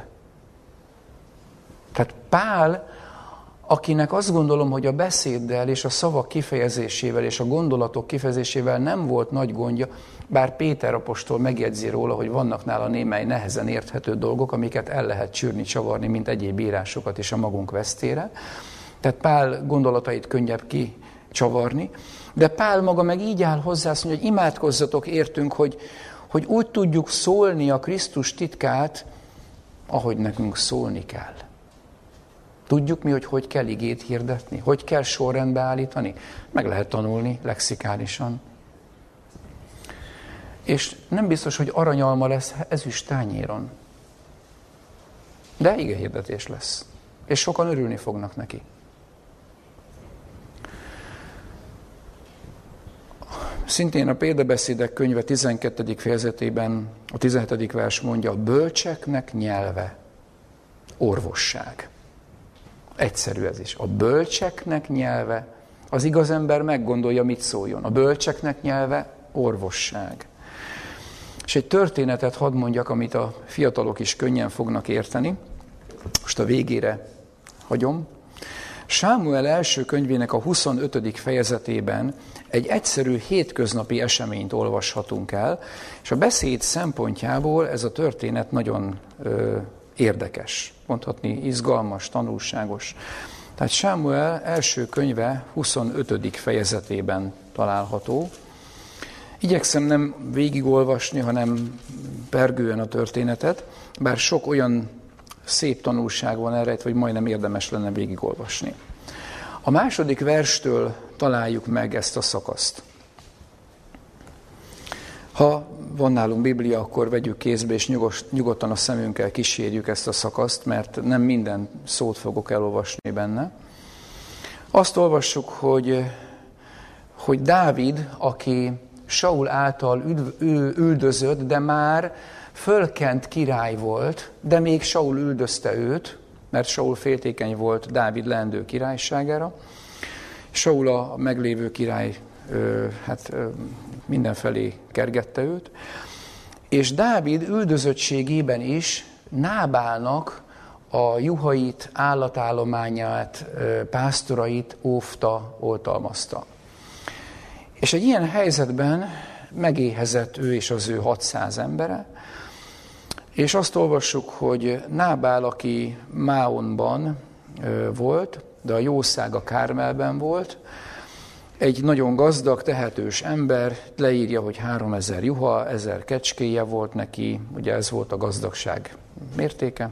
Tehát Pál akinek azt gondolom, hogy a beszéddel és a szavak kifejezésével és a gondolatok kifejezésével nem volt nagy gondja, bár Péter apostol megjegyzi róla, hogy vannak nála némely nehezen érthető dolgok, amiket el lehet csűrni, csavarni, mint egyéb írásokat is a magunk vesztére. Tehát Pál gondolatait könnyebb kicsavarni, de Pál maga meg így áll hozzá, azt mondja, hogy imádkozzatok értünk, hogy, hogy úgy tudjuk szólni a Krisztus titkát, ahogy nekünk szólni kell. Tudjuk mi, hogy hogy kell igét hirdetni, hogy kell sorrendbe állítani? Meg lehet tanulni lexikálisan. És nem biztos, hogy aranyalma lesz ezüst tányéron. De ige hirdetés lesz. És sokan örülni fognak neki. Szintén a példabeszédek könyve 12. fejezetében a 17. vers mondja, a bölcseknek nyelve orvosság. Egyszerű ez is. A bölcseknek nyelve, az igaz ember meggondolja, mit szóljon. A bölcseknek nyelve orvosság. És egy történetet hadd mondjak, amit a fiatalok is könnyen fognak érteni. Most a végére hagyom. Sámuel első könyvének a 25. fejezetében egy egyszerű hétköznapi eseményt olvashatunk el, és a beszéd szempontjából ez a történet nagyon ö, érdekes, mondhatni izgalmas, tanulságos. Tehát Sámuel első könyve 25. fejezetében található. Igyekszem nem végigolvasni, hanem pergően a történetet, bár sok olyan szép tanulság van erre, hogy majdnem érdemes lenne végigolvasni. A második verstől találjuk meg ezt a szakaszt. Ha van nálunk Biblia, akkor vegyük kézbe, és nyugodtan a szemünkkel kísérjük ezt a szakaszt, mert nem minden szót fogok elolvasni benne. Azt olvassuk, hogy, hogy Dávid, aki Saul által üldözött, de már fölkent király volt, de még Saul üldözte őt, mert Saul féltékeny volt Dávid leendő királyságára. Saul a meglévő király hát mindenfelé kergette őt, és Dávid üldözöttségében is Nábálnak a juhait, állatállományát, pásztorait óvta, oltalmazta. És egy ilyen helyzetben megéhezett ő és az ő 600 embere, és azt olvassuk, hogy Nábál, aki Máonban volt, de a jószág a Kármelben volt, egy nagyon gazdag, tehetős ember leírja, hogy 3000 juha, 1000 kecskéje volt neki, ugye ez volt a gazdagság mértéke.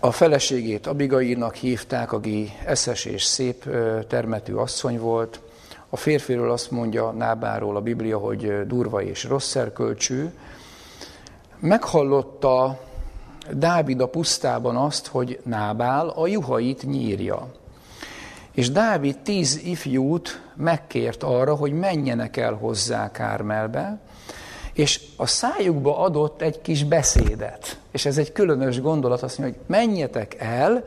A feleségét Abigailnak hívták, aki eszes és szép termetű asszony volt. A férfiről azt mondja Nábáról a Biblia, hogy durva és rossz szerkölcsű, meghallotta Dávid a pusztában azt, hogy Nábál a juhait nyírja. És Dávid tíz ifjút megkért arra, hogy menjenek el hozzá Kármelbe, és a szájukba adott egy kis beszédet. És ez egy különös gondolat, azt mondja, hogy menjetek el,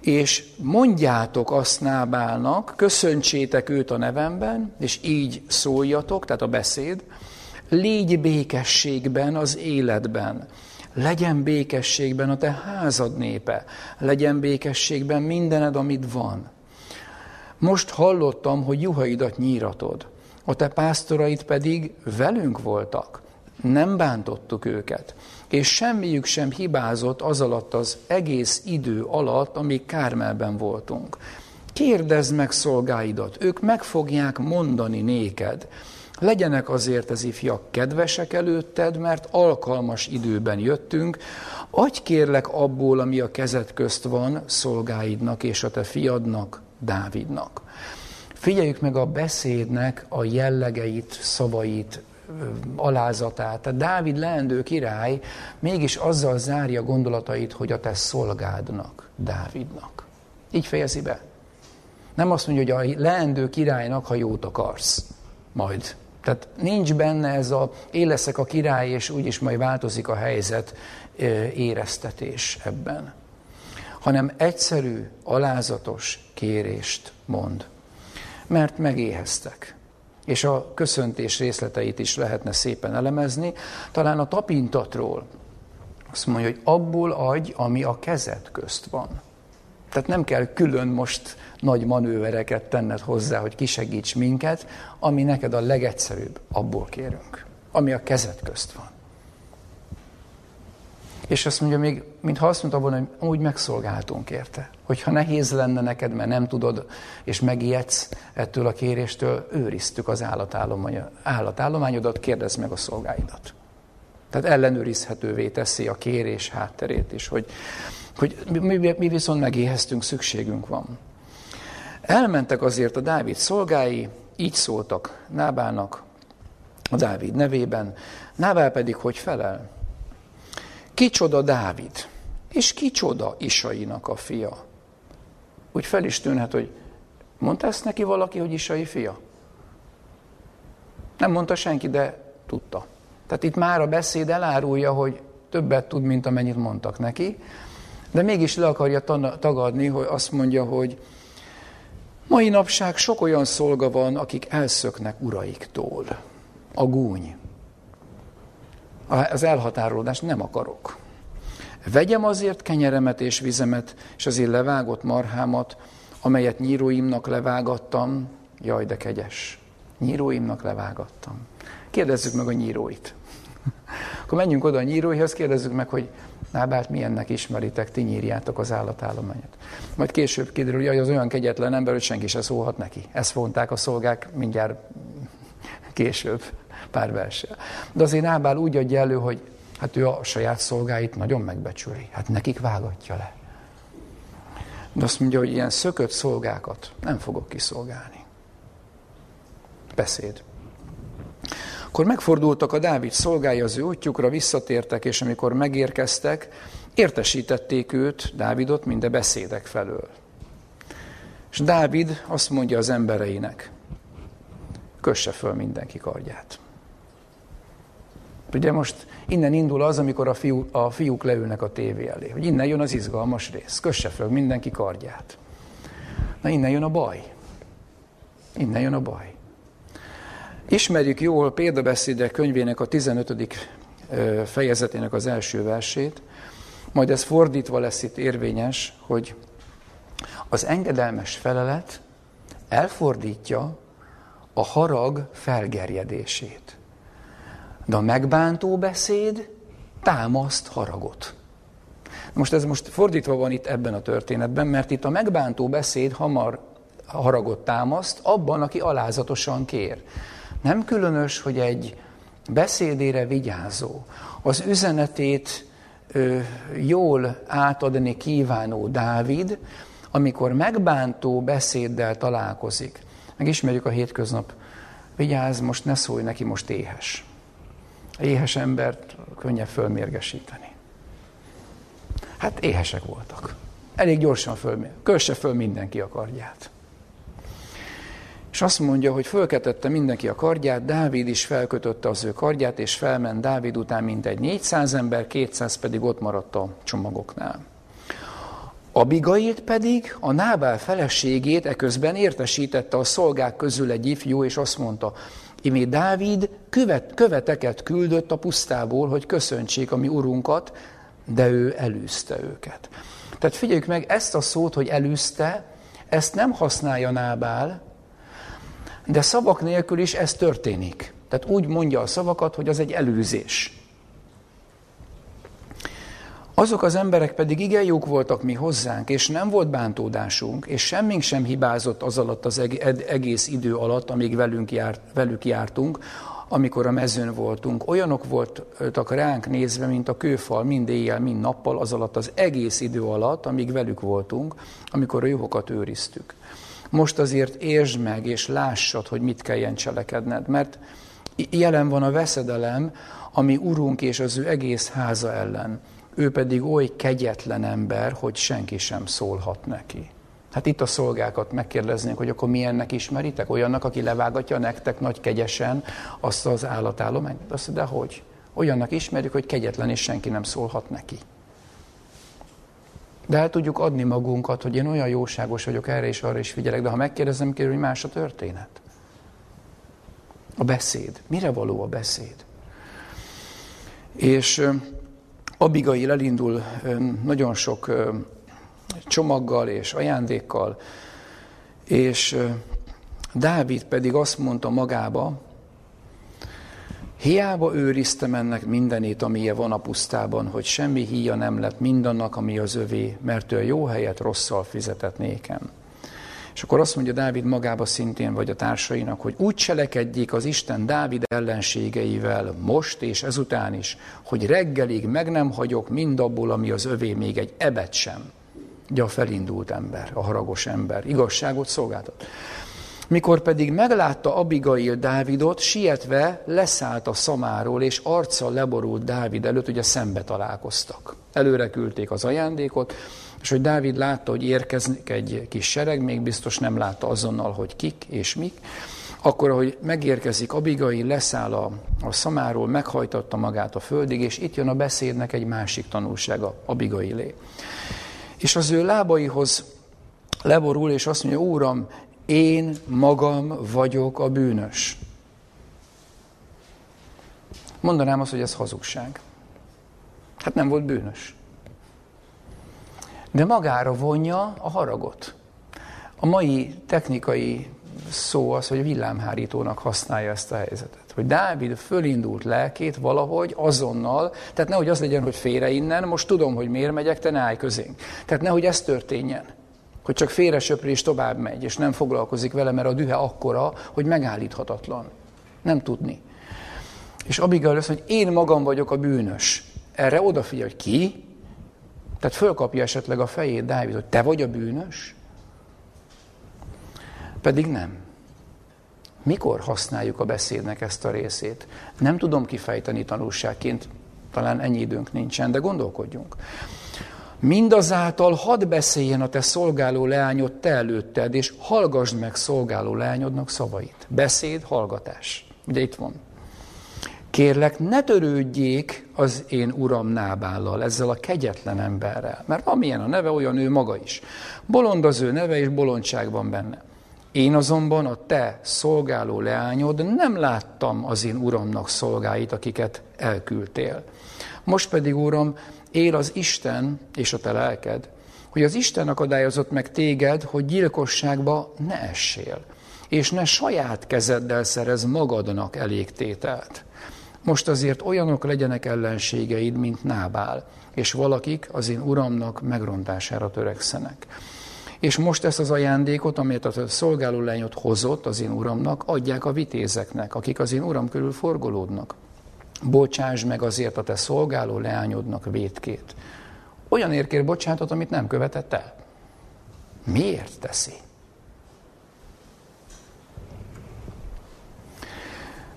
és mondjátok azt Nábálnak, köszöntsétek őt a nevemben, és így szóljatok, tehát a beszéd, Légy békességben az életben. Legyen békességben a te házad népe. Legyen békességben mindened, amit van. Most hallottam, hogy juhaidat nyíratod. A te pásztoraid pedig velünk voltak. Nem bántottuk őket. És semmiük sem hibázott az alatt az egész idő alatt, amíg Kármelben voltunk. Kérdezd meg szolgáidat, ők meg fogják mondani néked. Legyenek azért az ifjak kedvesek előtted, mert alkalmas időben jöttünk. Adj kérlek abból, ami a kezed közt van, szolgáidnak és a te fiadnak, Dávidnak. Figyeljük meg a beszédnek a jellegeit, szavait, alázatát. Tehát Dávid leendő király mégis azzal zárja gondolatait, hogy a te szolgádnak, Dávidnak. Így fejezi be. Nem azt mondja, hogy a leendő királynak, ha jót akarsz, majd tehát nincs benne ez a én leszek a király, és úgyis majd változik a helyzet éreztetés ebben. Hanem egyszerű, alázatos kérést mond. Mert megéheztek. És a köszöntés részleteit is lehetne szépen elemezni. Talán a tapintatról azt mondja, hogy abból adj, ami a kezed közt van. Tehát nem kell külön most nagy manővereket tenned hozzá, hogy kisegíts minket, ami neked a legegyszerűbb, abból kérünk, ami a kezed közt van. És azt mondja még, mintha azt mondta volna, hogy úgy megszolgáltunk érte. Hogyha nehéz lenne neked, mert nem tudod, és megijedsz ettől a kéréstől, őriztük az állatállományodat, kérdezd meg a szolgáidat. Tehát ellenőrizhetővé teszi a kérés hátterét is, hogy, hogy mi, mi viszont megéheztünk, szükségünk van. Elmentek azért a Dávid szolgái, így szóltak Nábának, a Dávid nevében, Nábál pedig hogy felel? Kicsoda Dávid, és kicsoda Isainak a fia. Úgy fel is tűnhet, hogy mondta ezt neki valaki, hogy Isai fia? Nem mondta senki, de tudta. Tehát itt már a beszéd elárulja, hogy többet tud, mint amennyit mondtak neki, de mégis le akarja tagadni, hogy azt mondja, hogy mai napság sok olyan szolga van, akik elszöknek uraiktól. A gúny. Az elhatárolódást nem akarok. Vegyem azért kenyeremet és vizemet, és azért levágott marhámat, amelyet nyíróimnak levágattam, jaj, de kegyes. Nyíróimnak levágattam. Kérdezzük meg a nyíróit. Akkor menjünk oda a nyíróihoz, kérdezzük meg, hogy Nábát milyennek ismeritek, ti nyírjátok az állatállományot. Majd később kiderül, hogy az olyan kegyetlen ember, hogy senki se szólhat neki. Ezt vonták a szolgák mindjárt később pár verssel. De azért Nábál úgy adja elő, hogy hát ő a saját szolgáit nagyon megbecsüli. Hát nekik vágatja le. De azt mondja, hogy ilyen szökött szolgákat nem fogok kiszolgálni. Beszéd. Akkor megfordultak a Dávid szolgái az ő útjukra, visszatértek, és amikor megérkeztek, értesítették őt, Dávidot, minden beszédek felől. És Dávid azt mondja az embereinek, kösse föl mindenki kardját. Ugye most innen indul az, amikor a, fiú, a fiúk leülnek a tévé elé, hogy innen jön az izgalmas rész, kösse föl mindenki kardját. Na innen jön a baj. Innen jön a baj. Ismerjük jól példabeszédek könyvének a 15. fejezetének az első versét, majd ez fordítva lesz itt érvényes, hogy az engedelmes felelet elfordítja a harag felgerjedését. De a megbántó beszéd támaszt haragot. Most ez most fordítva van itt ebben a történetben, mert itt a megbántó beszéd hamar haragot támaszt abban, aki alázatosan kér. Nem különös, hogy egy beszédére vigyázó, az üzenetét ö, jól átadni kívánó Dávid, amikor megbántó beszéddel találkozik. Megismerjük a hétköznap, vigyázz, most ne szólj neki, most éhes. Éhes embert könnyebb fölmérgesíteni. Hát éhesek voltak. Elég gyorsan fölmér. Kösse föl mindenki a kardját. És azt mondja, hogy fölketette mindenki a kardját, Dávid is felkötötte az ő kardját, és felment Dávid után mintegy 400 ember, 200 pedig ott maradt a csomagoknál. Abigailt pedig, a Nábál feleségét eközben értesítette a szolgák közül egy ifjú, és azt mondta, imé Dávid követ, követeket küldött a pusztából, hogy köszöntsék a mi urunkat, de ő elűzte őket. Tehát figyeljük meg, ezt a szót, hogy elűzte, ezt nem használja Nábál, de szavak nélkül is ez történik. Tehát úgy mondja a szavakat, hogy az egy előzés. Azok az emberek pedig igen jók voltak mi hozzánk, és nem volt bántódásunk, és semmink sem hibázott az alatt az egész idő alatt, amíg velünk járt, velük jártunk, amikor a mezőn voltunk. Olyanok voltak ránk nézve, mint a kőfal, mind éjjel, mind nappal, az alatt az egész idő alatt, amíg velük voltunk, amikor a juhokat őriztük. Most azért értsd meg, és lássad, hogy mit kelljen cselekedned, mert jelen van a veszedelem, ami urunk és az ő egész háza ellen. Ő pedig oly kegyetlen ember, hogy senki sem szólhat neki. Hát itt a szolgákat megkérdeznénk, hogy akkor milyennek ismeritek? Olyannak, aki levágatja nektek nagy kegyesen azt az állatállományt? Azt de hogy? Olyannak ismerjük, hogy kegyetlen és senki nem szólhat neki. De el tudjuk adni magunkat, hogy én olyan jóságos vagyok, erre és arra is figyelek, de ha megkérdezem, kérem, hogy más a történet. A beszéd. Mire való a beszéd? És Abigail elindul nagyon sok csomaggal és ajándékkal, és Dávid pedig azt mondta magába, Hiába őriztem ennek mindenét, amilyen van a pusztában, hogy semmi híja nem lett mindannak, ami az övé, mert ő a jó helyet rosszal fizetett nékem. És akkor azt mondja Dávid magába szintén, vagy a társainak, hogy úgy cselekedjék az Isten Dávid ellenségeivel most és ezután is, hogy reggelig meg nem hagyok mindabból, ami az övé, még egy ebet sem. Ugye a felindult ember, a haragos ember, igazságot szolgáltat. Mikor pedig meglátta Abigail Dávidot, sietve leszállt a szamáról, és arccal leborult Dávid előtt, ugye szembe találkoztak. Előre küldték az ajándékot, és hogy Dávid látta, hogy érkeznek egy kis sereg, még biztos nem látta azonnal, hogy kik és mik, akkor, ahogy megérkezik Abigail, leszáll a, a szamáról, meghajtatta magát a földig, és itt jön a beszédnek egy másik tanulsága, Abigailé. És az ő lábaihoz leborul, és azt mondja, Úram, én magam vagyok a bűnös. Mondanám azt, hogy ez hazugság. Hát nem volt bűnös. De magára vonja a haragot. A mai technikai szó az, hogy villámhárítónak használja ezt a helyzetet. Hogy Dávid fölindult lelkét valahogy azonnal, tehát nehogy az legyen, hogy félre innen, most tudom, hogy miért megyek, te ne állj közénk. Tehát nehogy ez történjen hogy csak félre söpri és tovább megy, és nem foglalkozik vele, mert a dühe akkora, hogy megállíthatatlan. Nem tudni. És Abigail azt hogy én magam vagyok a bűnös. Erre odafigyel, hogy ki? Tehát fölkapja esetleg a fejét Dávid, hogy te vagy a bűnös? Pedig nem. Mikor használjuk a beszédnek ezt a részét? Nem tudom kifejteni tanulságként, talán ennyi időnk nincsen, de gondolkodjunk. Mindazáltal hadd beszéljen a te szolgáló leányod te előtted, és hallgassd meg szolgáló leányodnak szavait. Beszéd, hallgatás. Ugye itt van. Kérlek, ne törődjék az én uram Nábállal, ezzel a kegyetlen emberrel, mert amilyen a neve, olyan ő maga is. Bolond az ő neve, és bolondság van benne. Én azonban a te szolgáló leányod nem láttam az én uramnak szolgáit, akiket elküldtél. Most pedig, Uram, él az Isten és a te lelked, hogy az Isten akadályozott meg téged, hogy gyilkosságba ne essél, és ne saját kezeddel szerez magadnak elégtételt. Most azért olyanok legyenek ellenségeid, mint Nábál, és valakik az én uramnak megrontására törekszenek. És most ezt az ajándékot, amelyet a szolgáló lányot hozott az én uramnak, adják a vitézeknek, akik az én uram körül forgolódnak bocsáss meg azért a te szolgáló leányodnak vétkét. Olyan érkér bocsánatot, amit nem követett el. Miért teszi?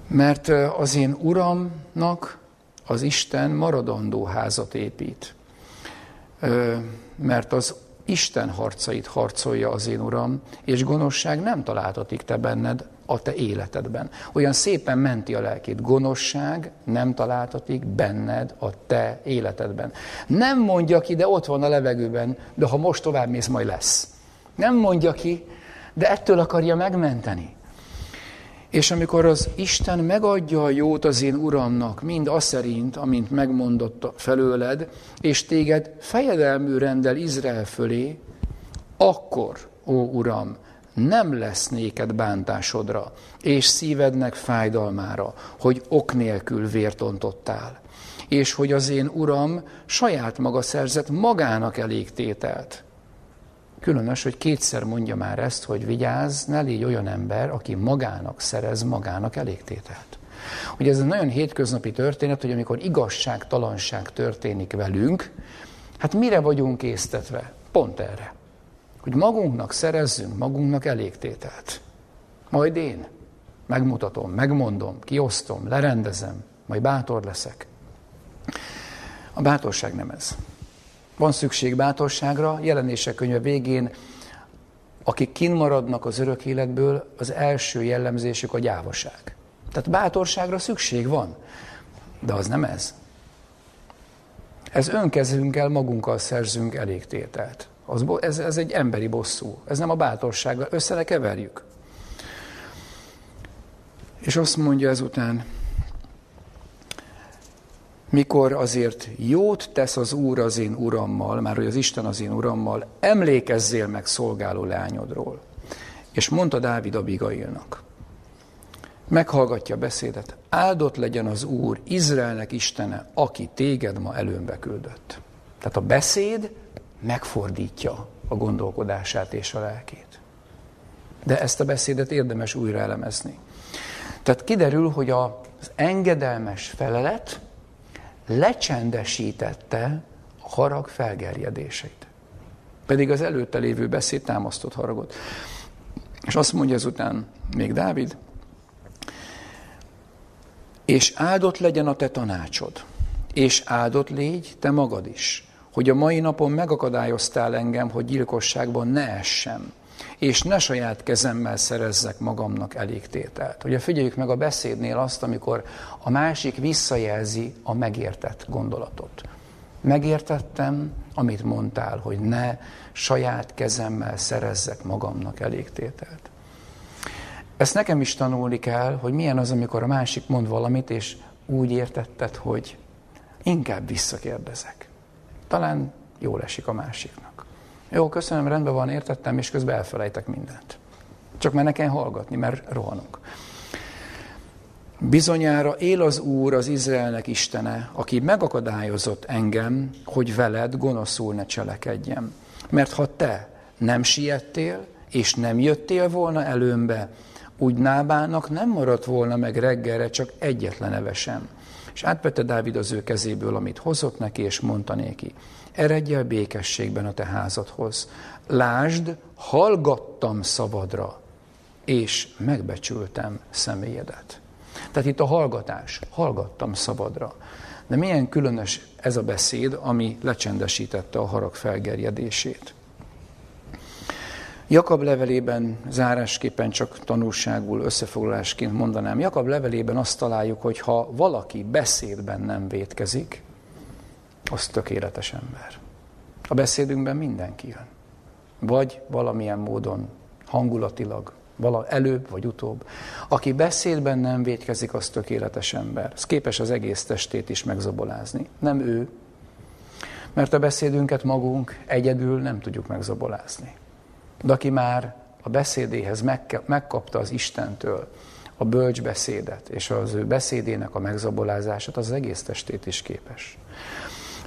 Mert az én uramnak az Isten maradandó házat épít. Mert az Isten harcait harcolja az én uram, és gonoszság nem találtatik te benned, a te életedben. Olyan szépen menti a lelkét. Gonosság nem találtatik benned a te életedben. Nem mondja ki, de ott van a levegőben, de ha most tovább mész, majd lesz. Nem mondja ki, de ettől akarja megmenteni. És amikor az Isten megadja a jót az én Uramnak, mind az szerint, amint megmondott felőled, és téged fejedelmű rendel Izrael fölé, akkor, ó Uram, nem lesz néked bántásodra, és szívednek fájdalmára, hogy ok nélkül vértontottál, és hogy az én uram saját maga szerzett magának elég tételt. Különös, hogy kétszer mondja már ezt, hogy vigyázz, ne légy olyan ember, aki magának szerez magának elégtételt. Ugye ez egy nagyon hétköznapi történet, hogy amikor igazságtalanság történik velünk, hát mire vagyunk késztetve? Pont erre hogy magunknak szerezzünk magunknak elégtételt. Majd én megmutatom, megmondom, kiosztom, lerendezem, majd bátor leszek. A bátorság nem ez. Van szükség bátorságra, jelenések könyve végén, akik kinmaradnak az örök életből, az első jellemzésük a gyávaság. Tehát bátorságra szükség van, de az nem ez. Ez önkezünkkel magunkkal szerzünk elégtételt. Az, ez, ez egy emberi bosszú. Ez nem a bátorság. Össze ne keverjük. És azt mondja ezután, mikor azért jót tesz az Úr az én urammal, már hogy az Isten az én urammal, emlékezzél meg szolgáló leányodról. És mondta Dávid Abigailnak, meghallgatja beszédet, áldott legyen az Úr, Izraelnek Istene, aki téged ma előmbe küldött. Tehát a beszéd megfordítja a gondolkodását és a lelkét. De ezt a beszédet érdemes újra elemezni. Tehát kiderül, hogy az engedelmes felelet lecsendesítette a harag felgerjedéseit. Pedig az előtte lévő beszéd támasztott haragot. És azt mondja ezután még Dávid, és áldott legyen a te tanácsod, és áldott légy te magad is, hogy a mai napon megakadályoztál engem, hogy gyilkosságban ne essem, és ne saját kezemmel szerezzek magamnak elégtételt. Ugye figyeljük meg a beszédnél azt, amikor a másik visszajelzi a megértett gondolatot. Megértettem, amit mondtál, hogy ne saját kezemmel szerezzek magamnak elégtételt. Ezt nekem is tanulni kell, hogy milyen az, amikor a másik mond valamit, és úgy értetted, hogy inkább visszakérdezek. Talán jól esik a másiknak. Jó, köszönöm, rendben van, értettem, és közben elfelejtek mindent. Csak mert nekem hallgatni, mert rohanunk. Bizonyára él az Úr, az Izraelnek Istene, aki megakadályozott engem, hogy veled gonoszul ne cselekedjem. Mert ha te nem siettél, és nem jöttél volna előmbe, úgy Nábának nem maradt volna meg reggelre csak egyetlen eve sem. És átvette Dávid az ő kezéből, amit hozott neki, és mondta néki, eredj el békességben a te házadhoz. Lásd, hallgattam szabadra, és megbecsültem személyedet. Tehát itt a hallgatás, hallgattam szabadra. De milyen különös ez a beszéd, ami lecsendesítette a harag felgerjedését. Jakab levelében zárásképpen csak tanulságul, összefoglalásként mondanám. Jakab levelében azt találjuk, hogy ha valaki beszédben nem vétkezik, az tökéletes ember. A beszédünkben mindenki jön. Vagy valamilyen módon hangulatilag, vala előbb vagy utóbb. Aki beszédben nem vétkezik, az tökéletes ember. Ez képes az egész testét is megzabolázni. Nem ő, mert a beszédünket magunk egyedül nem tudjuk megzabolázni. De aki már a beszédéhez megkapta az Istentől a bölcs beszédet, és az ő beszédének a megzabolázását, az, az egész testét is képes.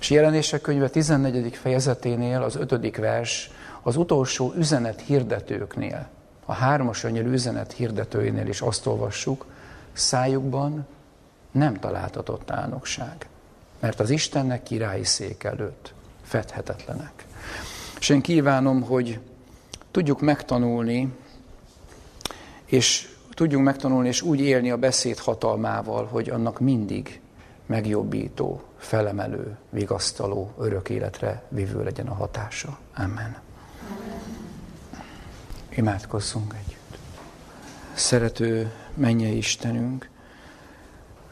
És jelenések könyve 14. fejezeténél az 5. vers az utolsó üzenet hirdetőknél, a hármas angyal üzenet hirdetőinél is azt olvassuk, szájukban nem találtatott álnokság, mert az Istennek királyi szék előtt fedhetetlenek. És én kívánom, hogy tudjuk megtanulni, és tudjunk megtanulni, és úgy élni a beszéd hatalmával, hogy annak mindig megjobbító, felemelő, vigasztaló, örök életre vívő legyen a hatása. Amen. Imádkozzunk együtt. Szerető mennyei Istenünk,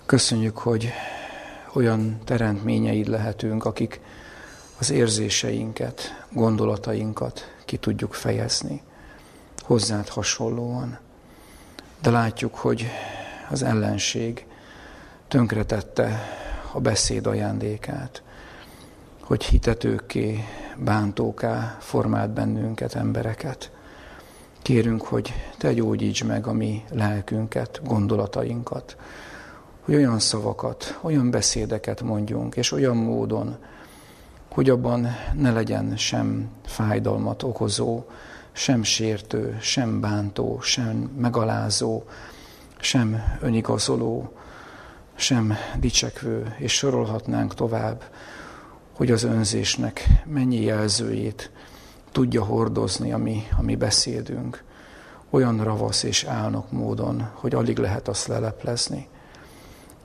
köszönjük, hogy olyan teremtményeid lehetünk, akik az érzéseinket, gondolatainkat ki tudjuk fejezni, hozzád hasonlóan. De látjuk, hogy az ellenség tönkretette a beszéd ajándékát, hogy hitetőkké, bántóká formált bennünket, embereket. Kérünk, hogy te gyógyíts meg a mi lelkünket, gondolatainkat, hogy olyan szavakat, olyan beszédeket mondjunk, és olyan módon, hogy abban ne legyen sem fájdalmat okozó, sem sértő, sem bántó, sem megalázó, sem önigazoló, sem dicsekvő, és sorolhatnánk tovább, hogy az önzésnek mennyi jelzőjét tudja hordozni a mi, a mi beszédünk, olyan ravasz és álnok módon, hogy alig lehet azt leleplezni.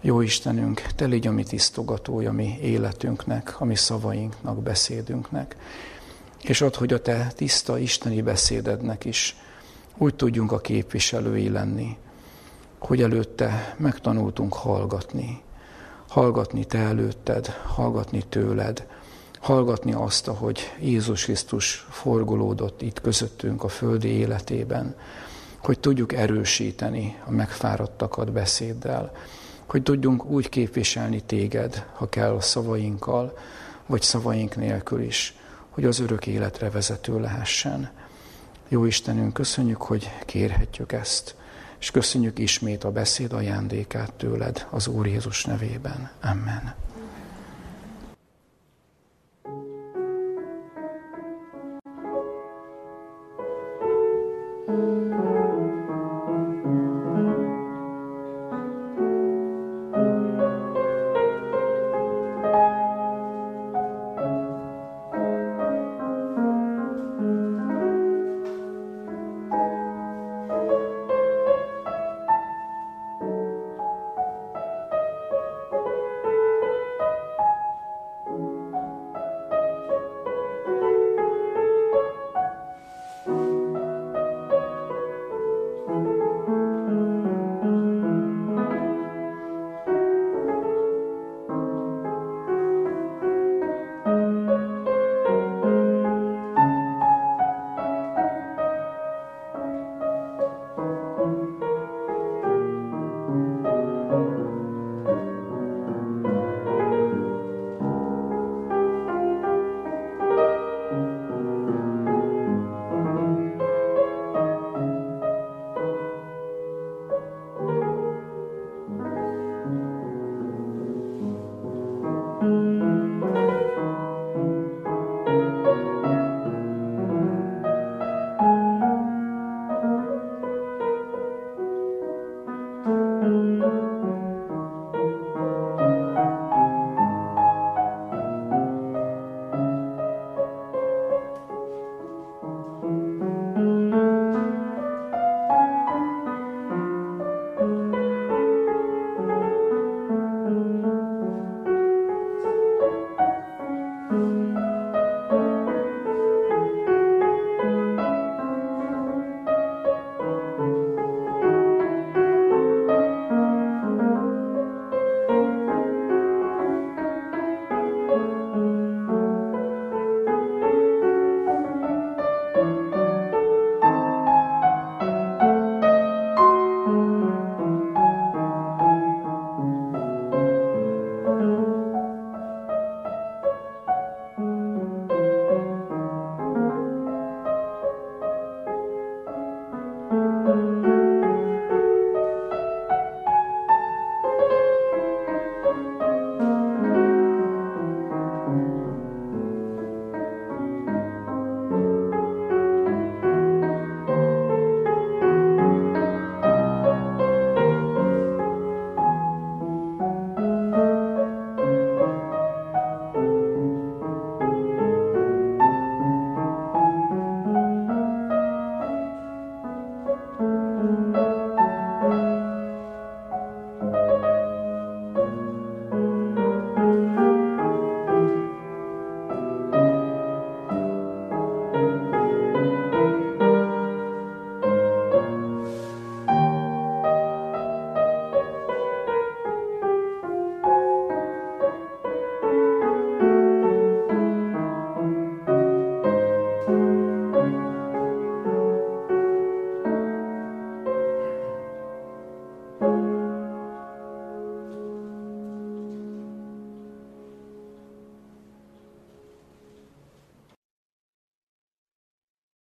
Jó Istenünk, Te légy a mi tisztogatója, mi életünknek, a mi szavainknak, beszédünknek. És ad, hogy a Te tiszta isteni beszédednek is úgy tudjunk a képviselői lenni, hogy előtte megtanultunk hallgatni. Hallgatni Te előtted, hallgatni tőled, hallgatni azt, ahogy Jézus Krisztus forgolódott itt közöttünk a földi életében, hogy tudjuk erősíteni a megfáradtakat beszéddel, hogy tudjunk úgy képviselni téged, ha kell a szavainkkal, vagy szavaink nélkül is, hogy az örök életre vezető lehessen. Jó Istenünk, köszönjük, hogy kérhetjük ezt, és köszönjük ismét a beszéd ajándékát tőled az Úr Jézus nevében. Amen.